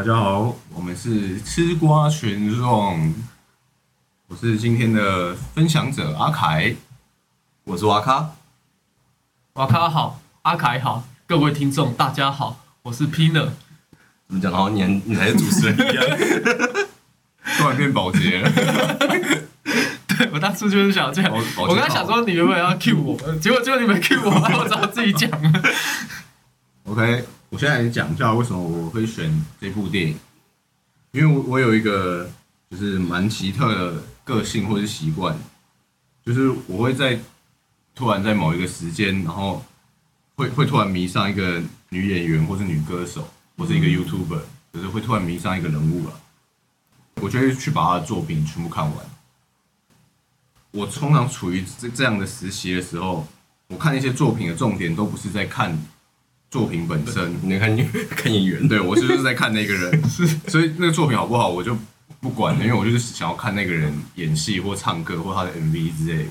大家好，我们是吃瓜群众，我是今天的分享者阿凯，我是瓦卡，瓦卡好，阿凯好，各位听众大家好，我是 Pina。怎么讲？好像你你才是主持人一样，突然变保洁了。对我当初就是想这样，我刚才想说你原本要 cue 我，结果结果你们 cue 我，我只好自己讲了。OK，我现在来讲一下为什么我会选这部电影，因为我我有一个就是蛮奇特的个性或者是习惯，就是我会在突然在某一个时间，然后会会突然迷上一个女演员或是女歌手，或是一个 YouTuber，就是会突然迷上一个人物了，我就会去把他的作品全部看完。我通常处于这这样的时期的时候，我看一些作品的重点都不是在看作品本身，你看 看演员，对我是就是在看那个人，是，所以那个作品好不好我就不管了，因为我就是想要看那个人演戏或唱歌或他的 MV 之类的。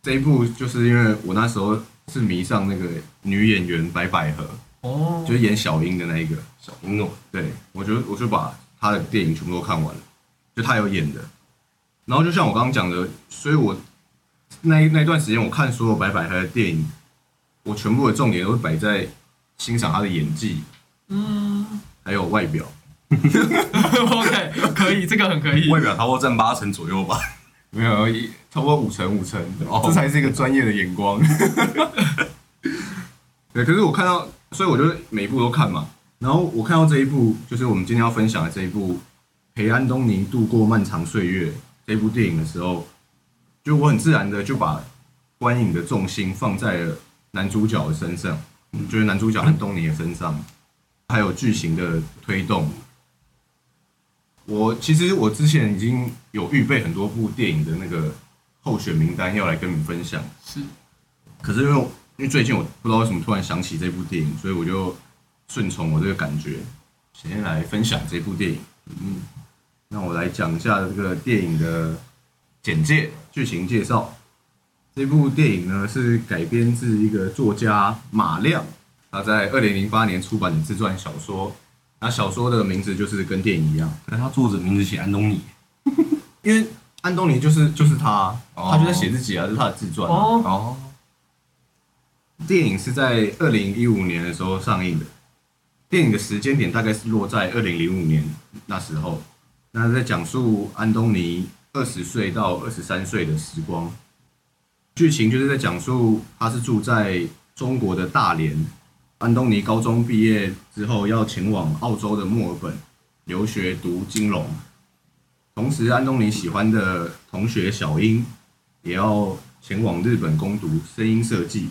这一部就是因为我那时候是迷上那个女演员白百合，哦，就是演小樱的那一个，小英哦，对我就我就把她的电影全部都看完了，就她有演的。然后就像我刚刚讲的，所以我那一那段时间我看所有白百合的电影，我全部的重点都是摆在欣赏他的演技，嗯还有外表。OK，可以，这个很可以。外表差不多占八成左右吧。没有，一差不多五成五成，哦这才是一个专业的眼光。对，可是我看到，所以我就每一部都看嘛。然后我看到这一部，就是我们今天要分享的这一部《陪安东尼度过漫长岁月》这部电影的时候，就我很自然的就把观影的重心放在了男主角的身上，嗯就是男主角安东尼的身上，还有剧情的推动。我其实我之前已经有预备很多部电影的那个候选名单要来跟你们分享，是，可是因为因为最近我不知道为什么突然想起这部电影，所以我就顺从我这个感觉，先来分享这部电影。嗯，那我来讲一下这个电影的简介、剧情介绍。这部电影呢是改编自一个作家马亮他在二零零八年出版的自传小说。那小说的名字就是跟电影一样，可是他作者名字写安东尼，因为安东尼就是就是他，哦他就在写自己啊，这是他的自传啊。哦，哦，电影是在二零一五年的时候上映的，电影的时间点大概是落在二零零五年那时候。那在讲述安东尼二十岁到二十三岁的时光，剧情就是在讲述他是住在中国的大连，安东尼高中毕业之后要前往澳洲的墨尔本留学读金融，同时安东尼喜欢的同学小英也要前往日本攻读声音设计。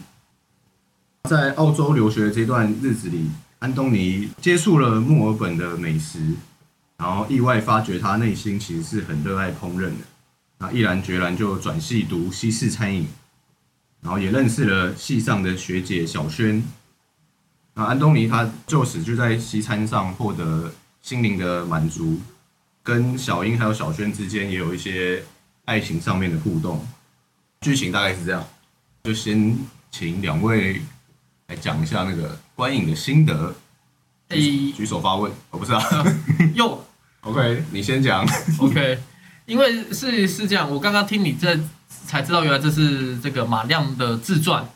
在澳洲留学的这段日子里，安东尼接触了墨尔本的美食，然后意外发觉他内心其实是很热爱烹饪的，那毅然决然就转系读西式餐饮，然后也认识了系上的学姐小轩。那安东尼他就此就在西餐上获得心灵的满足，跟小英还有小轩之间也有一些爱情上面的互动。剧情大概是这样，就先请两位来讲一下那个观影的心得。诶，举手发问，哦，不是啊又，OK，你先讲。OK，因为是是这样，我刚刚听你这才知道，原来这是这个马亮的自传。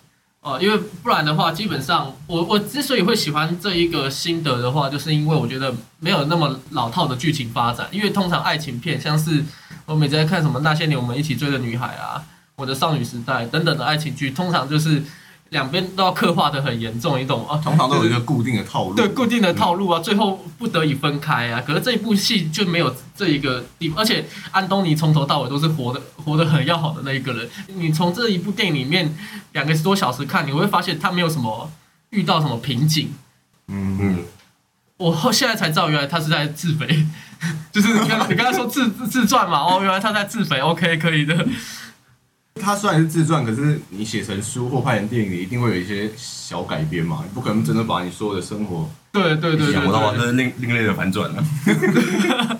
呃，因为不然的话，基本上我我之所以会喜欢这一个心得的话，就是因为我觉得没有那么老套的剧情发展。因为通常爱情片，像是我每次在看什么那些年我们一起追的女孩啊，我的少女时代等等的爱情剧，通常就是两边都要刻画的很严重，你懂吗？通常都有一个固定的套路。对固定的套路啊，最后不得已分开啊。可是这一部戏就没有这一个地方，而且安东尼从头到尾都是活的活得很要好的那一个人。你从这一部电影里面两个多小时看，你会发现他没有什么遇到什么瓶颈。嗯嗯，嗯，我后现在才知道，原来他是在自肥，就是你刚你刚才说自自自传嘛，哦，原来他在自肥，OK，可以的。它虽然是自传，可是你写成书或拍成电影，你一定会有一些小改编嘛，你不可能真的把你所有的生活。对对对对想不到吧？这。是另另类的反转了！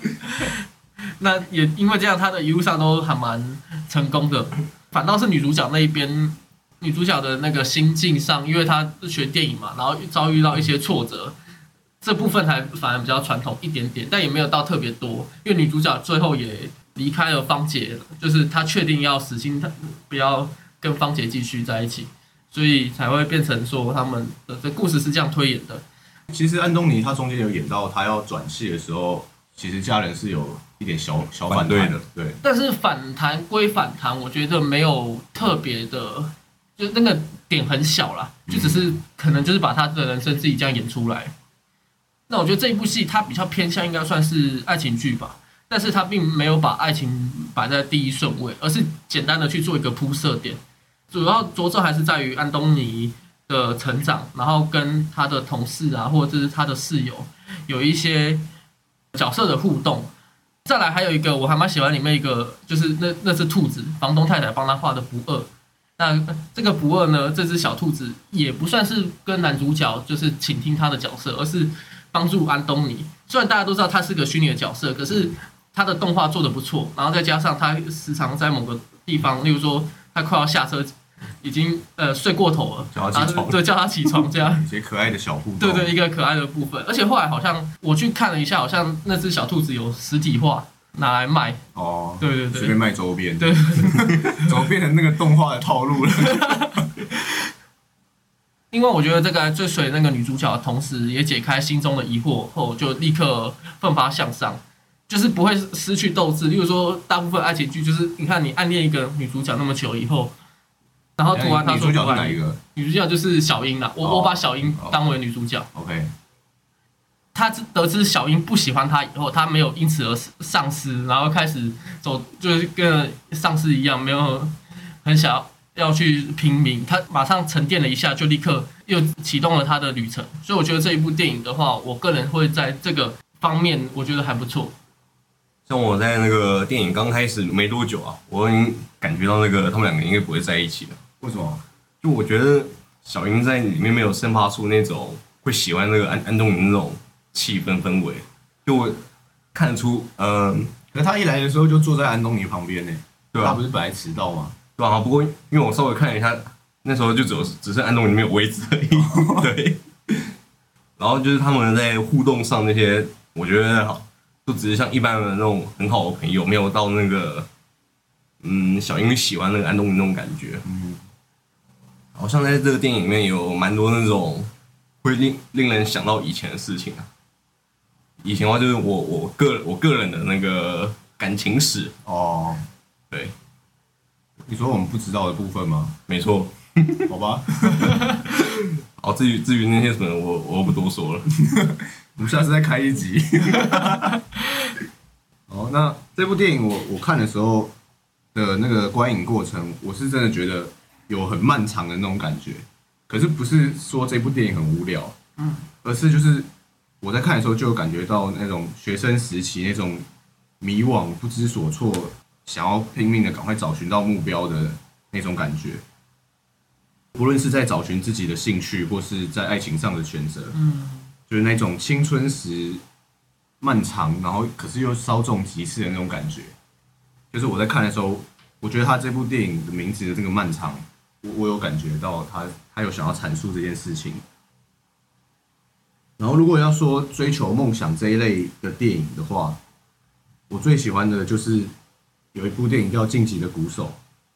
那也因为这样，他的一路上都还蛮成功的。反倒是女主角那一边，女主角的那个心境上，因为她是学电影嘛，然后遭遇到一些挫折，这部分还反而比较传统一点点，但也没有到特别多，因为女主角最后也离开了芳姐，就是他确定要死心，他不要跟芳姐继续在一起，所以才会变成说他们的这故事是这样推演的。其实安东尼他中间有演到他要转戏的时候，其实家人是有一点小小反对的，对，但是反弹归反弹，我觉得没有特别的，就那个点很小啦，就只是可能就是把他的人生自己这样演出来。那我觉得这一部戏它比较偏向应该算是爱情剧吧，但是他并没有把爱情摆在第一顺位，而是简单的去做一个铺设点，主要着重还是在于安东尼的成长，然后跟他的同事啊，或者是他的室友有一些角色的互动。再来还有一个我还蛮喜欢里面一个，就是那那只兔子，房东太太帮他画的不二。那这个不二呢，这只小兔子也不算是跟男主角就是倾听他的角色，而是帮助安东尼。虽然大家都知道他是个虚拟的角色，可是他的动画做的不错，然后再加上他时常在某个地方，例如说他快要下车，已经呃睡过头了，叫他起床，对，叫他起床这样。一些可爱的小互动，对对，一个可爱的部分。而且后来好像我去看了一下，好像那只小兔子有实体化拿来卖。哦，对对对，随便卖周边，对，怎么变成那个动画的套路了？因为我觉得这个最水那个女主角，同时也解开心中的疑惑后，就立刻奋发向上，就是不会失去斗志。例如说，大部分爱情剧就是你看你暗恋一个女主角那么久以后，然后突然她说女主角哪一个女主角就是小樱啦，我、哦我把小樱当为女主角。？OK，他知得知小樱不喜欢他以后，他没有因此而丧失，然后开始走，就是跟丧尸一样，没有很想要要去拼命。他马上沉淀了一下，就立刻又启动了他的旅程。所以我觉得这一部电影的话，我个人会在这个方面，我觉得还不错。像我在那个电影刚开始没多久啊，我已经感觉到那个他们两个应该不会在一起的。为什么？就我觉得小英在里面没有散发出那种会喜欢那个安安东尼那种气氛氛围，就我看得出，嗯、可是他一来的时候就坐在安东尼旁边呢，对啊他不，是本来迟到吗？对啊。不过因为我稍微看了一下，那时候就只有只剩安东尼没有位置而已，对。然后就是他们在互动上那些，我觉得好，就只是像一般的那种很好的朋友，没有到那个，嗯，小英喜欢那个安东尼那种感觉。嗯，好像在这个电影里面有蛮多那种会令令人想到以前的事情啊。以前的话就是我我个我个人的那个感情史，哦，对，你说我们不知道的部分吗？没错。好吧，好，至于至于那些什么，我我不多说了。我们下次再开一集。哦，那这部电影我我看的时候的那个观影过程，我是真的觉得有很漫长的那种感觉。可是不是说这部电影很无聊，嗯，而是就是我在看的时候就有感觉到那种学生时期那种迷惘、不知所措，想要拼命的赶快找寻到目标的那种感觉。不论是在找寻自己的兴趣，或是在爱情上的选择，嗯，就是那种青春时漫长，然后可是又稍纵即逝的那种感觉。就是我在看的时候，我觉得他这部电影的名字的这个漫长，我我有感觉到他他有想要阐述这件事情。然后如果要说追求梦想这一类的电影的话，我最喜欢的就是有一部电影叫《晋级的鼓手》，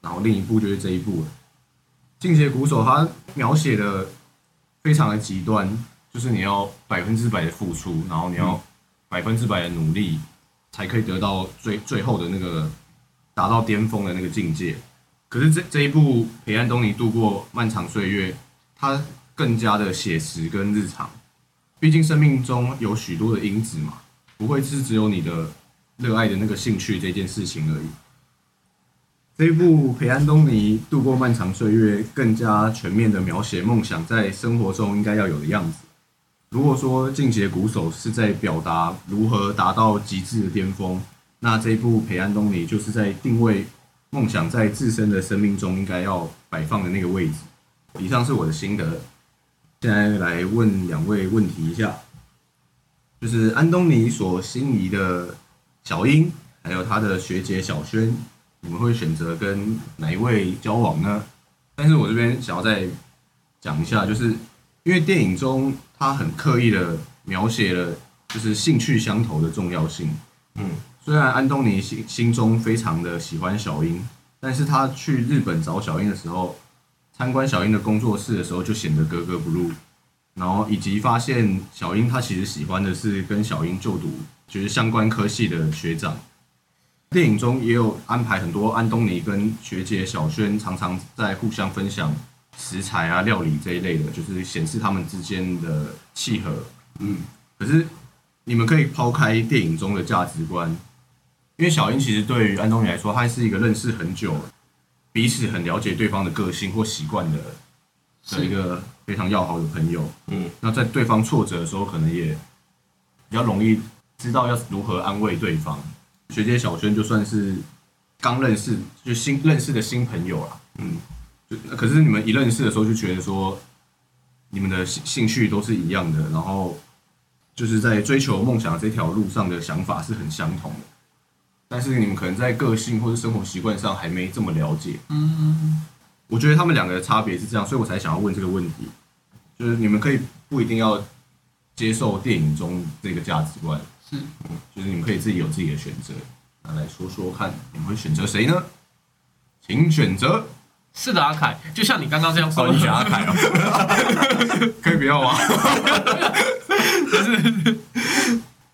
然后另一部就是这一部了。《进阶鼓手》他描写的非常的极端，就是你要百分之百的付出，然后你要百分之百的努力，才可以得到最最后的那个达到巅峰的那个境界。可是这这一部陪安东尼度过漫长岁月，它更加的写实跟日常。毕竟生命中有许多的因子嘛，不会是只有你的热爱的那个兴趣这件事情而已。这一部陪安东尼度过漫长岁月，更加全面的描写梦想在生活中应该要有的样子。如果说《进阶鼓手》是在表达如何达到极致的巅峰，那这一部陪安东尼就是在定位梦想在自身的生命中应该要摆放的那个位置。以上是我的心得，现在来问两位问题一下，就是安东尼所心仪的小英，还有他的学姐小轩，你们会选择跟哪一位交往呢？但是我这边想要再讲一下，就是因为电影中他很刻意的描写了就是兴趣相投的重要性。嗯，虽然安东尼心心中非常的喜欢小樱，但是他去日本找小樱的时候，参观小樱的工作室的时候就显得格格不入，然后以及发现小英他其实喜欢的是跟小英就读就是相关科系的学长。电影中也有安排很多安东尼跟学姐小轩常常在互相分享食材啊、料理这一类的，就是显示他们之间的契合。嗯，可是你们可以抛开电影中的价值观，因为小英其实对于安东尼来说，他是一个认识很久、彼此很了解对方的个性或习惯的的一个非常要好的朋友。嗯，那在对方挫折的时候，可能也比较容易知道要如何安慰对方。学姐小轩就算是刚认识，就新认识的新朋友啦。嗯，就可是你们一认识的时候就觉得说，你们的兴兴趣都是一样的，然后就是在追求梦想这条路上的想法是很相同的，但是你们可能在个性或者生活习惯上还没这么了解。嗯，我觉得他们两个的差别是这样，所以我才想要问这个问题，就是你们可以不一定要接受电影中这个价值观，是就是你们可以自己有自己的选择。那来说说看，你们会选择谁呢？请选择。是的，阿凯，就像你刚刚这样说哦，你选阿凯哦，可以不要吗？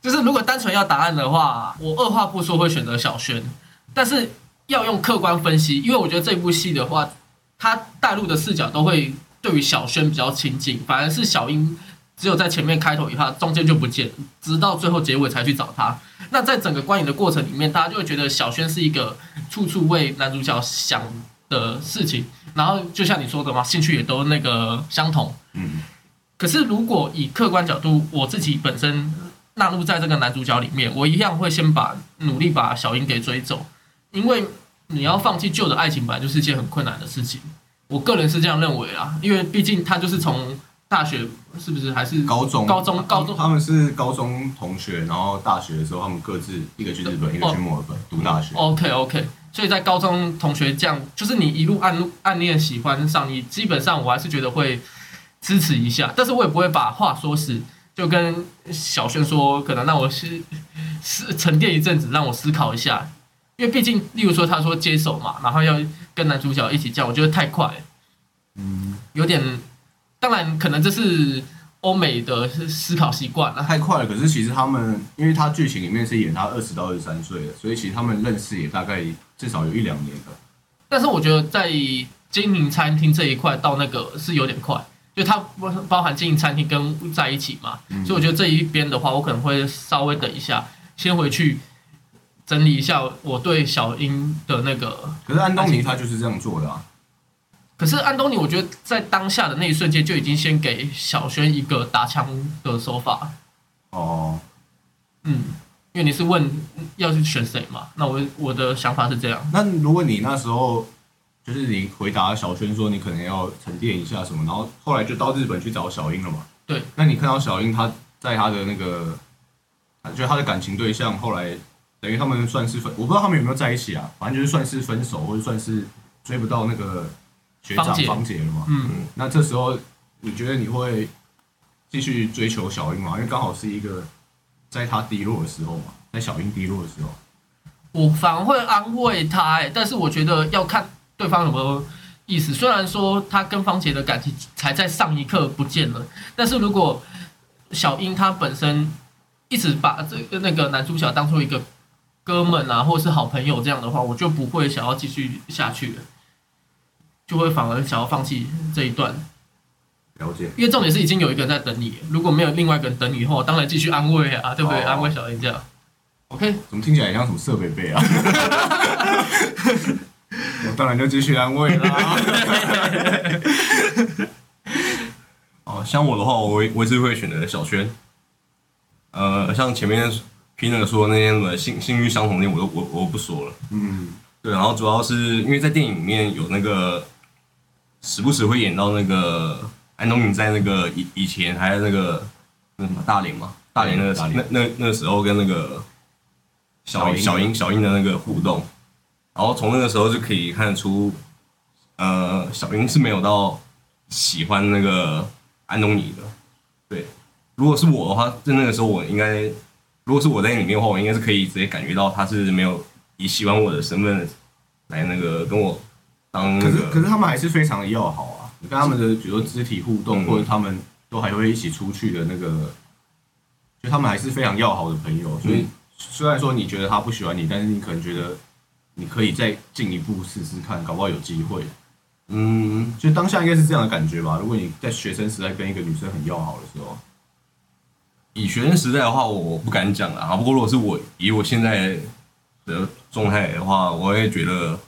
就是如果单纯要答案的话，我二话不说会选择小轩，但是要用客观分析，因为我觉得这部戏的话，他带入的视角都会对于小轩比较亲近，反而是小英只有在前面开头一趴，中间就不见了，直到最后结尾才去找他。那在整个观影的过程里面，大家就会觉得小轩是一个处处为男主角想的事情，然后就像你说的嘛，兴趣也都那个相同。嗯，可是如果以客观角度，我自己本身纳入在这个男主角里面，我一样会先把努力把小英给追走，因为你要放弃旧的爱情，本来就是一件很困难的事情。我个人是这样认为啊，因为毕竟他就是从大学是不是还是高中，高中高中。他们是高中同学，然后大学的时候他们各自一个去日本，一个去墨尔本读大学。OK OK，所以在高中同学这样，就是你一路暗暗恋喜欢上你，基本上我还是觉得会支持一下，但是我也不会把话说死，就跟小轩说，可能让我是是沉淀一阵子，让我思考一下，因为毕竟，例如说他说接手嘛，然后要跟男主角一起这样，我觉得太快了，嗯，有点，当然可能这是欧美的思考习惯啊，太快了。可是其实他们，因为他剧情里面是演他二十到二十三岁的，所以其实他们认识也大概至少有一两年了。但是我觉得在经营餐厅这一块到那个是有点快，就它包包含经营餐厅跟在一起嘛，嗯所以我觉得这一边的话，我可能会稍微等一下，先回去整理一下我对小英的那个。可是安东尼他就是这样做的啊。可是安东尼，我觉得在当下的那一瞬间就已经先给小轩一个打枪的手法，哦，嗯，因为你是问要去选谁嘛，那我我的想法是这样，那如果你那时候就是你回答小轩说你可能要沉淀一下什么，然后后来就到日本去找小英了嘛？对。那你看到小英她在她的那个，就她的感情对象后来等于他们算是分，我不知道他们有没有在一起啊，反正就是算是分手或者算是追不到那个学长方姐芳姐了嘛。嗯，那这时候你觉得你会继续追求小英吗？因为刚好是一个在他低落的时候嘛，在小英低落的时候。我反而会安慰他、欸，但是我觉得要看对方有没有意思。虽然说他跟方杰的感情才在上一刻不见了，但是如果小英她本身一直把这个那个男主角当做一个哥们啊，或是好朋友这样的话，我就不会想要继续下去了，就会反而想要放弃这一段。了解。因为重点是已经有一个人在等你，如果没有另外一个人等你以后，当然继续安慰啊，对不对？哦安慰小英这样。OK，怎么听起来像什么设备备啊？我当然就继续安慰啦。哦，像我的话，我会我是会选择小轩。呃，像前面那个说那些什么性性欲相同的，我都我我不说了。嗯，对，然后主要是因为在电影里面有那个时不时会演到那个安东尼在那个以以前还有那个那什么大连嘛，大连那个那那那个时候跟那个小小英小英小英的那个互动，然后从那个时候就可以看得出，呃，小英是没有到喜欢那个安东尼的。对，如果是我的话，在那个时候我应该，如果是我在里面的话，我应该是可以直接感觉到他是没有以喜欢我的身份来那个跟我当那可是个。可是他们还是非常的要好啊。你跟他们的比如说肢体互动，嗯或者他们都还会一起出去的那个，就他们还是非常要好的朋友。所以嗯虽然说你觉得他不喜欢你，但是你可能觉得你可以再进一步试试看，搞不好有机会。嗯，就当下应该是这样的感觉吧。如果你在学生时代跟一个女生很要好的时候，以学生时代的话，我不敢讲啊。不过如果是我以我现在的状态的话，我也觉得，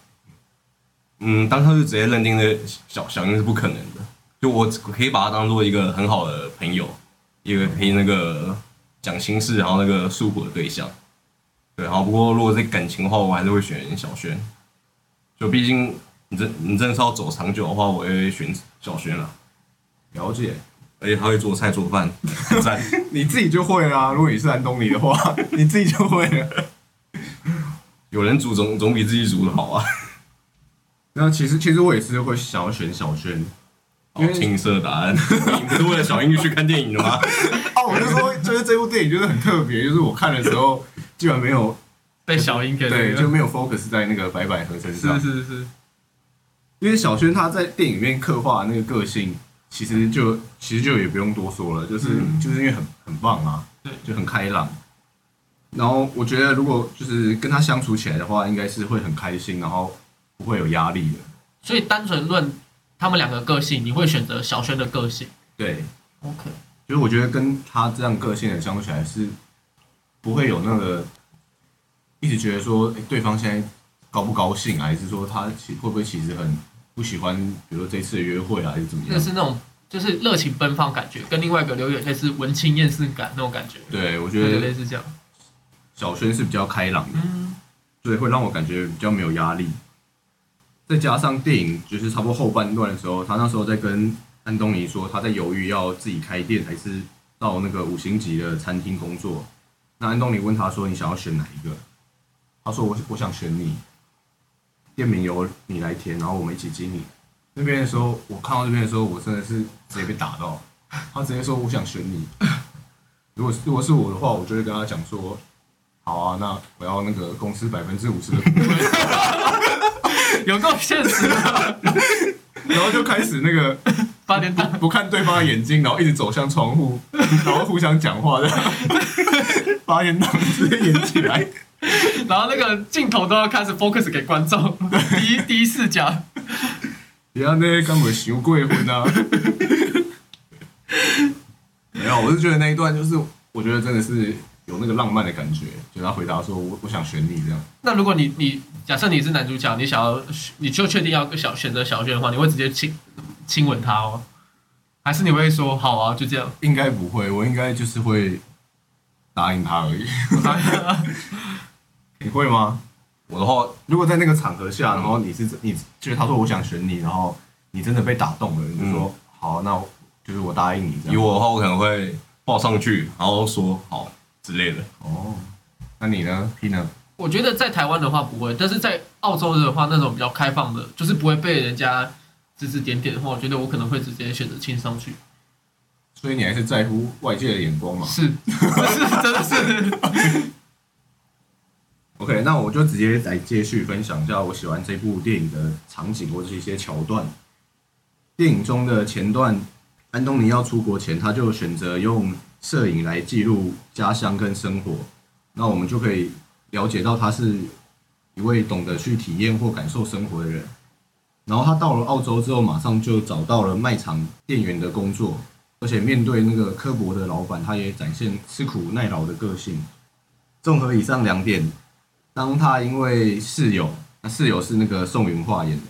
嗯，当时就直接认定的小小英是不可能的。就我可以把他当做一个很好的朋友，一个可以那个讲心事，然后那个诉苦的对象。对，然后不过如果是感情的话，我还是会选小轩。就毕竟你真你真的是要走长久的话，我会选小轩了。了解而且他会做菜做饭，很 赞。你自己就会啦。如果你是安东尼的话，你自己就会了。有人煮总总比自己煮的好啊。那其实其实我也是会想要选小轩，因为好青涩答案，你不是为了小英去看电影的吗？哦，我就说就是这部电影就是很特别，就是我看的时候基本没有被小英给那个。对就没有 focus 在那个白百合身上。是，是是，因为小轩他在电影里面刻画那个个性，其实就其实就也不用多说了，就是、嗯。就是因为很很棒啊，对，就很开朗。然后我觉得如果就是跟他相处起来的话，应该是会很开心，然后不会有压力的。所以单纯论他们两个个性，你会选择小轩的个性对，？OK，就是我觉得跟他这样个性的相处起来是不会有那个一直觉得说，诶对方现在高不高兴啊，还是说他其会不会其实很不喜欢，比如说这次的约会啊，还是怎么样？那是那种就是热情奔放感觉，跟另外一个有点类似文青厌世感那种感觉，对，我觉得类似这样。小轩是比较开朗的，嗯，所以会让我感觉比较没有压力。再加上电影就是差不多后半段的时候，他那时候在跟安东尼说，他在犹豫要自己开店还是到那个五星级的餐厅工作。那安东尼问他说：“你想要选哪一个？”他说：“我我想选你，店名由你来填，然后我们一起经营。”那边的时候，我看到这边的时候，我真的是直接被打到。他直接说：“我想选你。”如果如果是我的话，我就会跟他讲说：“好啊，那我要那个公司百分之五十的股份。” 有够现实的，然后就开始那个 八点档。不看对方的眼睛，然后一直走向窗户，然后互相讲话的，八点档直接演起来。然后那个镜头都要开始 focus 给观众，第一第一视角。不要那根本想过婚啊！没有，我是觉得那一段就是，我觉得真的是有那个浪漫的感觉。就他回答说：“我我想选你这样。那如果你你假设你是男主角，你想要你就确定要小选择小轩的话，你会直接亲亲吻他哦？还是你会说好啊，就这样？”应该不会，我应该就是会答应他而已。你会吗？我的话，如果在那个场合下，然后你是你就是他说我想选你，然后你真的被打动了，你就说、好，那我就是我答应你这样。以我的话，我可能会抱上去，然后说好之类的。哦，那你呢？P 呢？我觉得在台湾的话不会，但是在澳洲的话，那种比较开放的，就是不会被人家指指点点的话，我觉得我可能会直接选择亲上去。所以你还是在乎外界的眼光嘛是，是真的是。？OK，那我就直接来继续分享一下我喜欢这部电影的场景或者是一些桥段。电影中的前段，安东尼要出国前，他就选择用摄影来记录家乡跟生活。那我们就可以了解到他是一位懂得去体验或感受生活的人。然后他到了澳洲之后，马上就找到了卖场店员的工作，而且面对那个刻薄的老板，他也展现吃苦耐劳的个性。综合以上两点，当他因为室友，那室友是那个宋云化演的，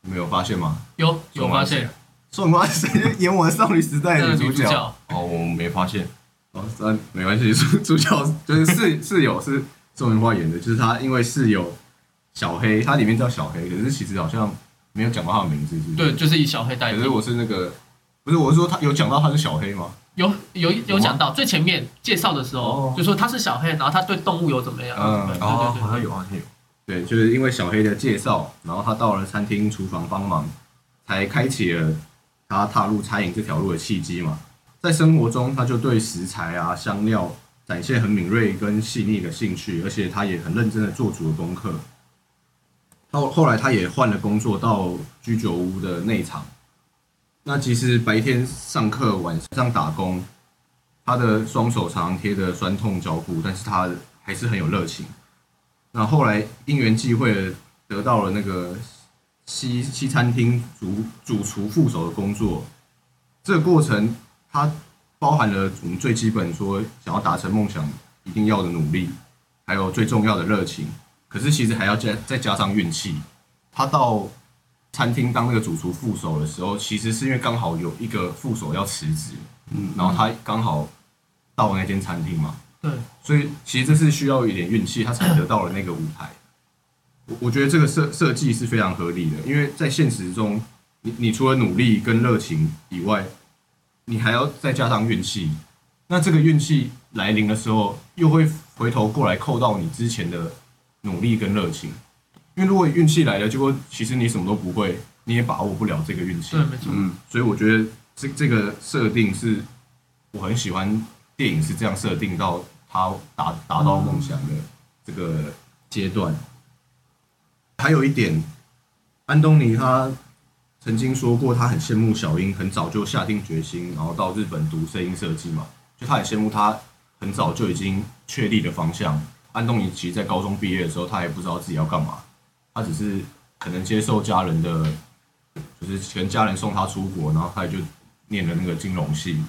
你们有发现吗？有有发现宋云化是？演我的少女时代的女主角。主角哦，我没发现。哦，那没关系，主 主角就是室室友是宋云花演的，就是他因为室友小黑，他里面叫小黑，可是其实好像没有讲到他的名字，是不是？对，就是以小黑代替可是。我是那个，不是我是说他有讲到他是小黑吗？有有有讲到最前面介绍的时候哦，就说他是小黑，然后他对动物有怎么样？嗯对对哦，对好像有，好像有。对，就是因为小黑的介绍，然后他到了餐厅厨房帮忙，才开启了他踏入餐饮这条路的契机嘛。在生活中他就对食材啊、香料展现很敏锐跟细腻的兴趣，而且他也很认真的做足了功课。到后来他也换了工作，到居酒屋的内场。那其实白天上课，晚上打工，他的双手常常贴着酸痛交互，但是他还是很有热情。那后来因缘际会得到了那个西西餐厅主主厨副手的工作，这个过程它包含了我们最基本说想要达成梦想一定要的努力，还有最重要的热情。可是其实还要加再加上运气。他到餐厅当那个主厨副手的时候，其实是因为刚好有一个副手要辞职，嗯，然后他刚好到那间餐厅嘛，对，所以其实这是需要一点运气，他才得到了那个舞台。我我觉得这个设设计是非常合理的，因为在现实中，你你除了努力跟热情以外，你还要再加上运气。那这个运气来临的时候，又会回头过来扣到你之前的努力跟热情。因为如果运气来了，结果其实你什么都不会，你也把握不了这个运气对，。没错。嗯，所以我觉得这这个设定是我很喜欢，电影是这样设定到他达达到梦想的这个阶段。还有一点，安东尼他曾经说过，他很羡慕小英很早就下定决心，然后到日本读声音设计嘛，就他很羡慕他很早就已经确立的方向。安东尼其实，在高中毕业的时候，他也不知道自己要干嘛，他只是可能接受家人的就是跟家人送他出国，然后他就念了那个金融系。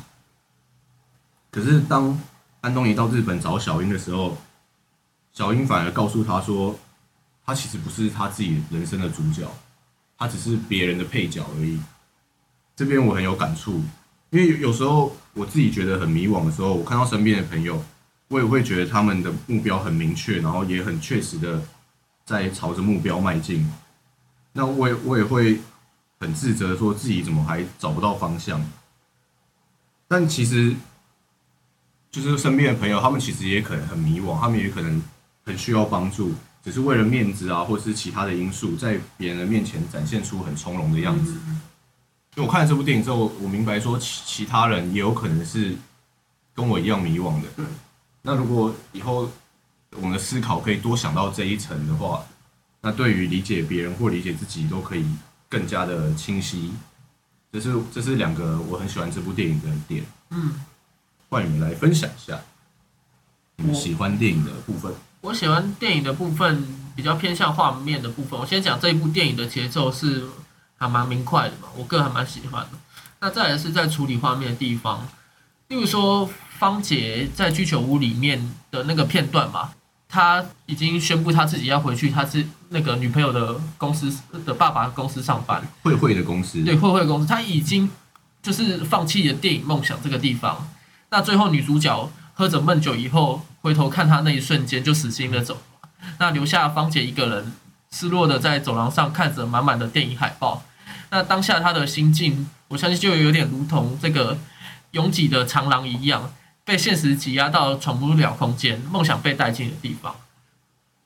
可是当安东尼到日本找小英的时候，小英反而告诉他说，他其实不是他自己人生的主角，他只是别人的配角而已。这边我很有感触，因为有时候我自己觉得很迷惘的时候，我看到身边的朋友，我也会觉得他们的目标很明确，然后也很确实的在朝着目标迈进。那我也我也会很自责，说自己怎么还找不到方向。但其实，就是身边的朋友，他们其实也可能很迷惘，他们也可能很需要帮助，只是为了面子啊，或是其他的因素，在别人的面前展现出很从容的样子。嗯因为我看了这部电影之后，我明白说其其他人也有可能是跟我一样迷惘的。那如果以后我们的思考可以多想到这一层的话，那对于理解别人或理解自己都可以更加的清晰。这是这是两个我很喜欢这部电影的点。嗯，换你们来分享一下你们喜欢电影的部分。我喜欢电影的部分比较偏向画面的部分。我先讲这一部电影的节奏是还蛮明快的嘛，我个人还蛮喜欢的。那再来是在处理画面的地方，例如说方杰在居酒屋里面的那个片段嘛，他已经宣布他自己要回去，他是那个女朋友的公司的爸爸公司上班。慧慧的公司，对，慧慧公司，他已经就是放弃了电影梦想这个地方。那最后女主角喝着闷酒以后，回头看他那一瞬间就死心的走，那留下芳姐一个人失落的在走廊上看着满满的电影海报。那当下他的心境，我相信就有点如同这个拥挤的长廊一样，被现实挤压到闯不了空间，梦想被带进的地方。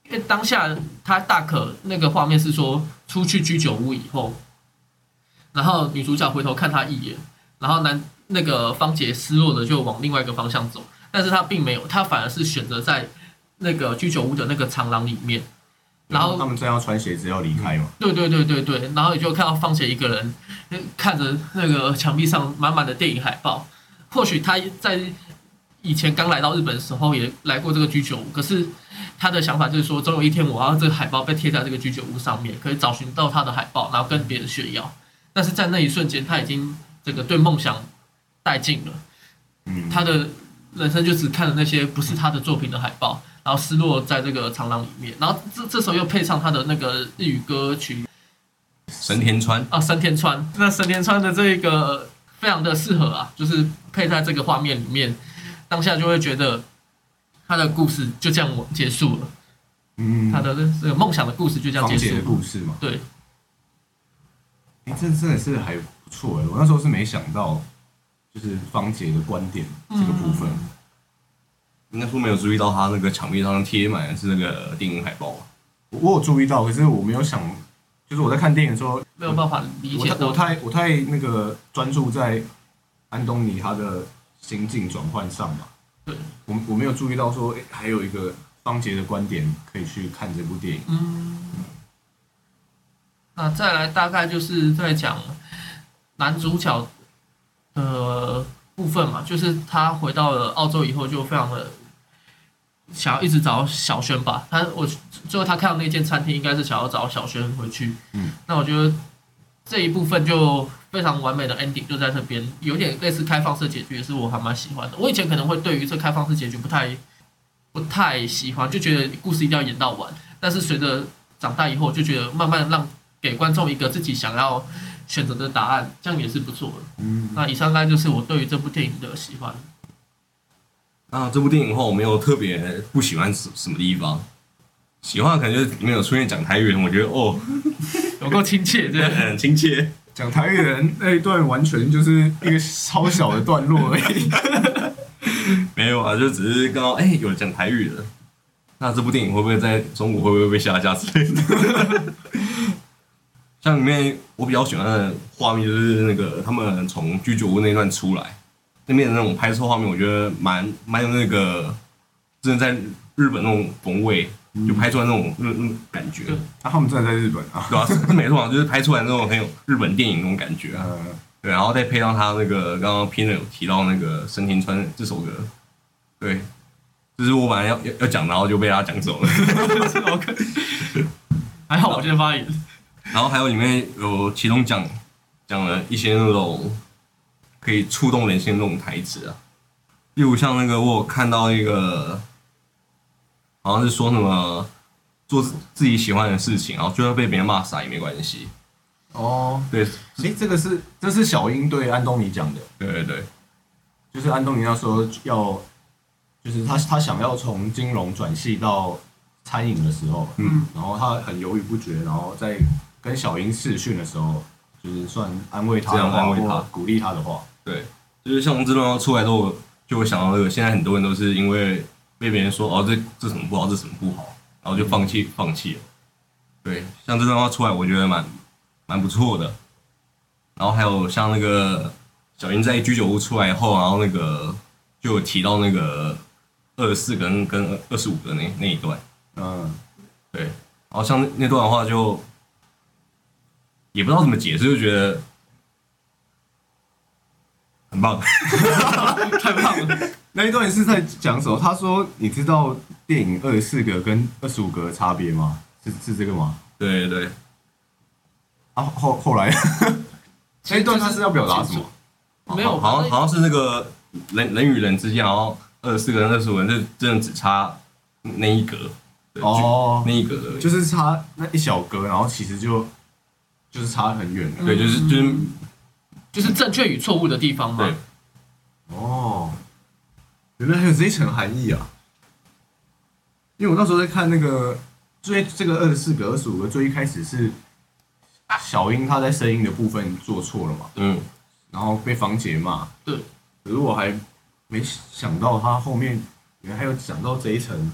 因为当下他大可那个画面是说出去居酒屋以后，然后女主角回头看他一眼，然后男那个方杰失落的就往另外一个方向走，但是他并没有，他反而是选择在那个居酒屋的那个长廊里面，然后他们正要穿鞋子要离开嘛，对对对对对，然后你就看到方杰一个人呃看着那个墙壁上满满的电影海报，或许他在以前刚来到日本的时候也来过这个居酒屋，可是他的想法就是说，总有一天我要这个海报被贴在这个居酒屋上面，可以找寻到他的海报，然后跟别人炫耀。但是在那一瞬间，他已经这个对梦想殆尽了，嗯，他的人生就只看了那些不是他的作品的海报，然后失落在这个长廊里面，然后这这时候又配上他的那个日语歌曲神田川，啊，神田川，那神田川的这个非常的适合啊，就是配在这个画面里面，当下就会觉得他的故事就这样结束了，嗯，他的这个梦想的故事就这样结束了。故事嘛，对，哎、这真的是还不错哎，我那时候是没想到，就是方姐的观点这个部分，嗯应该说没有注意到他那个墙壁上贴满的是那个电影海报。我我有注意到，可是我没有想，就是我在看电影的时候，没有办法理解我太我太我太那个专注在安东尼他的心境转换上嘛。对，我我没有注意到说，诶还有一个方杰的观点可以去看这部电影。嗯，那再来大概就是在讲男主角的部分嘛，就是他回到了澳洲以后就非常的想要一直找小轩吧。他我最后他看到那间餐厅应该是想要找小轩回去。嗯，那我觉得这一部分就非常完美的 ending 就在这边，有点类似开放式结局，也是我还蛮喜欢的。我以前可能会对于这开放式结局不太不太喜欢，就觉得故事一定要演到完。但是随着长大以后，就觉得慢慢让给观众一个自己想要选择的答案，这样也是不错的。嗯，那以上大概就是我对于这部电影的喜欢。那这部电影的话，我没有特别不喜欢什什么地方，喜欢的可能就是里面有出现讲台语，我觉得哦，有够亲切，这样。很亲切。讲台语的人那一段完全就是一个超小的段落而已。没有啊，就只是刚刚哎、有讲台语的，那这部电影会不会在中国会不会被下架之类的？像里面我比较喜欢的画面就是那个他们从居酒屋那段出来，那边的那种拍摄画面，我觉得蛮蛮有那个真的在日本那种风味，就拍出来那种那那种感觉，对啊，他们真的在日本啊。对吧、是是没错啊，就是拍出来那种很有日本电影那种感觉啊。呃，对，然后再配上他那个刚刚拼了有提到那个深田川这首歌，对，就是我本来要要要讲，然后就被他讲走了。还好我先发言。然后还有里面有其中讲讲了一些那种可以触动人心的那种台词啊，例如像那个我有看到一个，好像是说什么做自自己喜欢的事情，然后就要被别人骂傻也没关系。哦，对。诶，这个是这是小英对安东尼讲的，对对对，就是安东尼那时候要，就是他他想要从金融转系到餐饮的时候，嗯，然后他很犹豫不决，然后在跟小英试训的时候，就是算安慰他的这样话，安慰他或鼓励他的话，对，就是像这段话出来之后，就会想到那个现在很多人都是因为被别人说哦这这什么不好，这什么不好，然后就放弃放弃了。对，像这段话出来，我觉得蛮蛮不错的。然后还有像那个小英在居酒屋出来后，然后那个就有提到那个二十四跟跟二十五个那那一段，嗯，对，然后像那那段的话就也不知道怎么解释，就觉得很棒。太棒了。那一段是在讲什么？他说：“你知道电影二十四个跟二十五个的差别吗？是是这个吗对对对，？”啊，后后来那一段他是要表达什么？没有，好像好像是那个人人与人之间，然后二十四个人、二十五个人，就真的只差那一格，对哦那一格而已。就是差那一小格，然后其实就就是差很远了。对，就是就是就是正确与错误的地方嘛对。哦，原来还有这一层含义啊！因为我那时候在看那个最这个二十四个、二十五个，最一开始是小英她在声音的部分做错了嘛，嗯，然后被房姐骂。对，可是我还没想到他后面原来还有讲到这一层，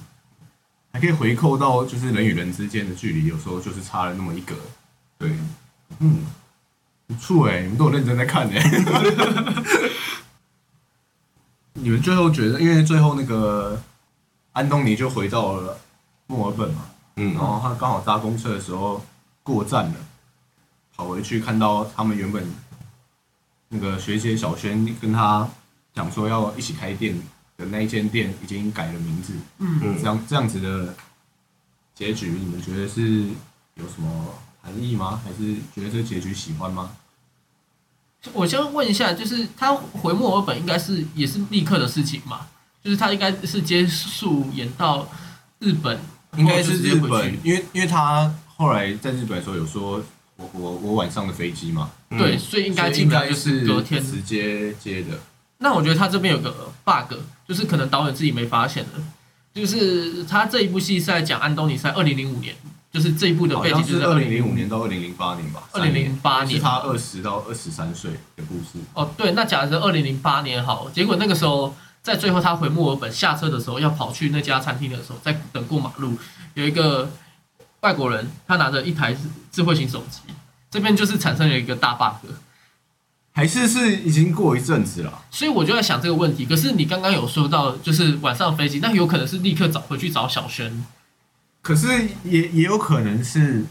还可以回扣到就是人与人之间的距离，有时候就是差了那么一格。对，嗯，不错哎，你们都有认真在看哎。你们最后觉得，因为最后那个安东尼就回到了墨尔本嘛，嗯。然，后他刚好搭公车的时候过站了，跑回去看到他们原本那个学姐小轩跟他讲说要一起开店的那一间店已经改了名字，嗯，嗯。这样这样子的结局，你们觉得是有什么含义吗？还是觉得这个结局喜欢吗？我先问一下，就是他回墨尔本应该是也是立刻的事情嘛？就是他应该是结束演到日本，应该是日本去，因为因为他后来在日本的时候有说，我我我晚上的飞机嘛，嗯对，所以应该所以基本上就是隔天。直接接的。那我觉得他这边有个 bug，就是可能导演自己没发现的，就是他这一部戏是在讲安东尼在二零零五年，就是这一部的背景就是二零零五年到二零零八年吧，二零零八年是他二十到二十三岁的故事。哦，对，那假设二零零八年好，结果那个时候在最后他回墨尔本下车的时候，要跑去那家餐厅的时候，在等过马路，有一个外国人，他拿着一台智慧型手机，这边就是产生了一个大 bug。还是是已经过一阵子了。所以我就在想这个问题。可是你刚刚有说到，就是晚上飞机，那有可能是立刻找回去找小轩。可是也也有可能是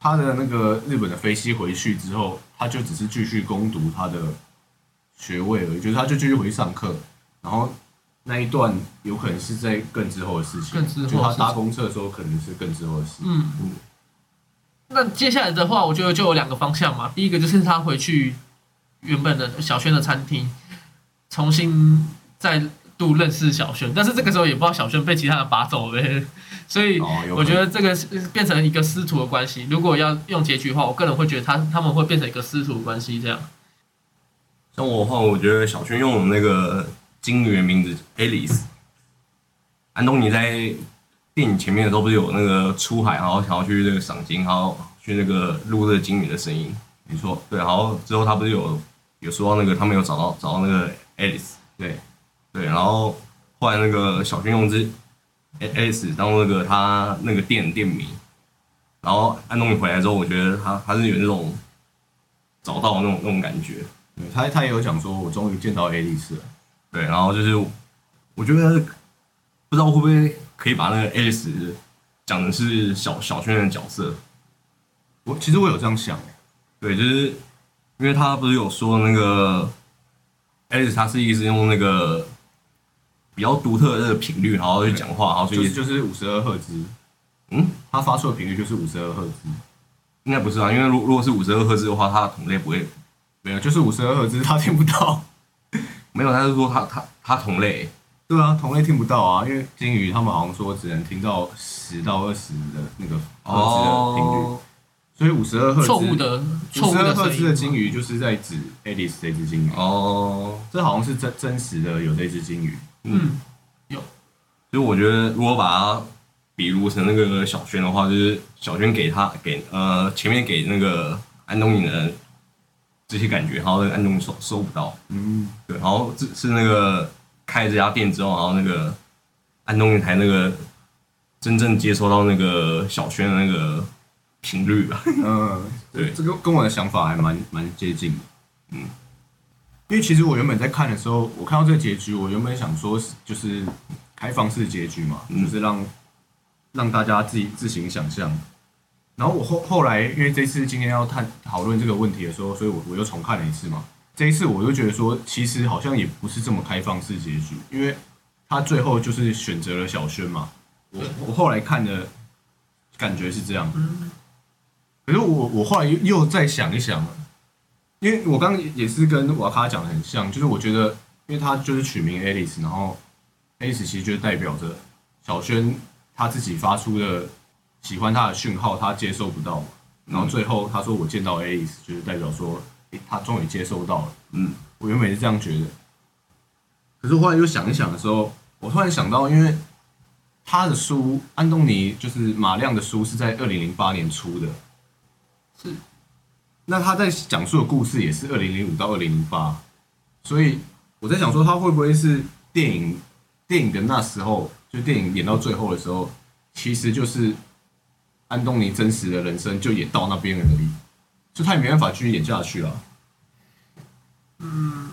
他的那个日本的飞机回去之后，他就只是继续攻读他的学位而已，就是他就继续回去上课，然后那一段有可能是在更之后的事情，更之后就他搭公车的时候可能是更之后的事。嗯，那接下来的话，我觉得就有两个方向嘛。第一个就是他回去原本的小轩的餐厅，重新再度认识小轩，但是这个时候也不知道小轩被其他人拔走了，所以我觉得这个是变成一个师徒的关系。如果要用结局的话，我个人会觉得他他们会变成一个师徒的关系这样。像我的话，我觉得小轩用的那个金鱼的名字 Alice，安东尼在电影前面的时候不是有那个出海，然后想要去那个赏金，然后去那个录这个金鱼的声音，没错，对，然后之后他不是有有说到那个他们有找到找到那个 Alice，对，对，然后后来那个小轩用这 Alice 当那个他那个店店名，然后安东尼回来之后，我觉得他他是有那种找到那种那种感觉，对他他也有讲说，我终于见到 A 丽丝了。对，然后就是我觉得不知道会不会可以把那个 Alice 讲的是小小轩的角色，我其实我有这样想，对，就是因为他不是有说那个 Alice 他是一直用那个比较独特的那个频率，然后去讲话，然后所以就是就是五十二赫兹，嗯，它发出的频率就是五十二赫兹，应该不是啊，因为如如果是五十二赫兹的话，它的同类不会没有，就是五十二赫兹，它听不到。没有，他是说他他他同类，对啊，同类听不到啊，因为金鱼他们好像说只能听到十到二十的那个赫兹的频率，所以五十二赫兹错误的错五十二误的赫兹的金。鱼就是在指 Alice 这只金鱼，哦，这好像是真真实的有这只金鱼。嗯，有。所以我觉得如果把它比如成那个小轩的话，就是小轩给他给呃前面给那个安东尼的这些感觉，然后那个安东尼收收不到，嗯，对，然后这是那个开这家店之后，然后那个安东尼才那个真正接收到那个小轩的那个频率吧，嗯，对这个跟我的想法还蛮蛮接近的。嗯，因为其实我原本在看的时候，我看到这个结局，我原本想说是就是开放式结局嘛，嗯就是让让大家自己自行想象。然后我后后来，因为这次今天要探讨论这个问题的时候，所以我我又重看了一次嘛。这一次我就觉得说，其实好像也不是这么开放式结局，因为他最后就是选择了小轩嘛。我我后来看的感觉是这样，可是我我后来又又再想一想，因为我刚刚也是跟瓦卡讲的很像，就是我觉得，因为他就是取名 Alice，然后 Alice 其实就代表着小轩他自己发出的喜欢他的讯号，他接收不到嘛，然后最后他说我见到 Alice，就是代表说，诶他终于接收到了。嗯，我原本是这样觉得，可是后来又想一想的时候，我突然想到，因为他的书，安东尼就是马亮的书是在二零零八年出的，是那他在讲述的故事也是二零零五到二零零八，所以我在想说，他会不会是电影电影的那时候，就电影演到最后的时候，其实就是安东尼真实的人生就演到那边而已，就他也没办法继续演下去了。嗯，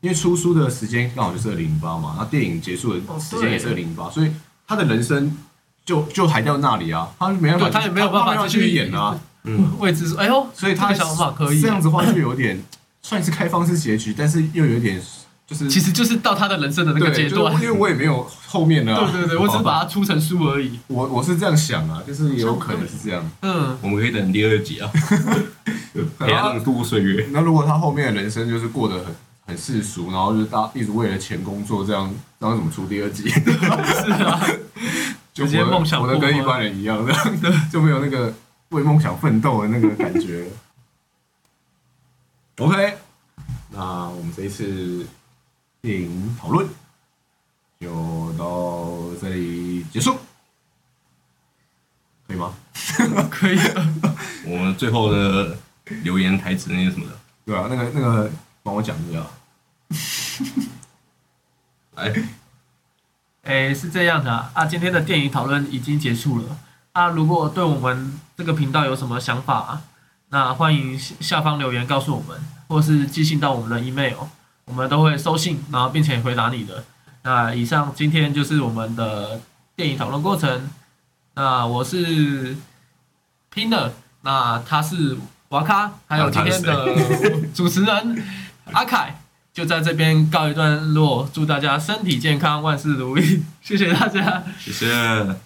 因为出书的时间刚好就是二零零八嘛，那电影结束的时间也是二零零八，所以他的人生就就还到那里啊，他没办法，他也没有办法他继续演啊。嗯，位置说，哎呦，所以他这个想法可以这样子的话，就有点算是开放式结局，但是又有点就是其实就是到他的人生的那个阶段就是。因为我也没有后面的、啊，对对对，我只是把它出成书而已。我我是这样想啊，就是也有可能是这样。嗯，我们可以等第二集啊，陪他度过岁月。那如果他后面的人生就是过得很很世俗，然后就是大一直为了钱工作，这样这样怎么出第二集？是啊，就直接活得梦想活得跟一般人一样，这样就没有那个为梦想奋斗的那个感觉。OK，那我们这一次电影讨论就到这里结束，可以吗？可以。我们最后的留言台词那些什么的，对啊，那个那个帮我讲一下。来，哎，是这样的啊，啊今天的电影讨论已经结束了啊。如果对我们这个频道有什么想法、那欢迎下方留言告诉我们，或是寄信到我们的 email，我们都会收信，然后并且回答你的。那以上今天就是我们的电影讨论过程。那我是 Pinner，那他是瓦卡，还有今天的主持人阿凯，就在这边告一段落。祝大家身体健康，万事如意，谢谢大家，谢谢。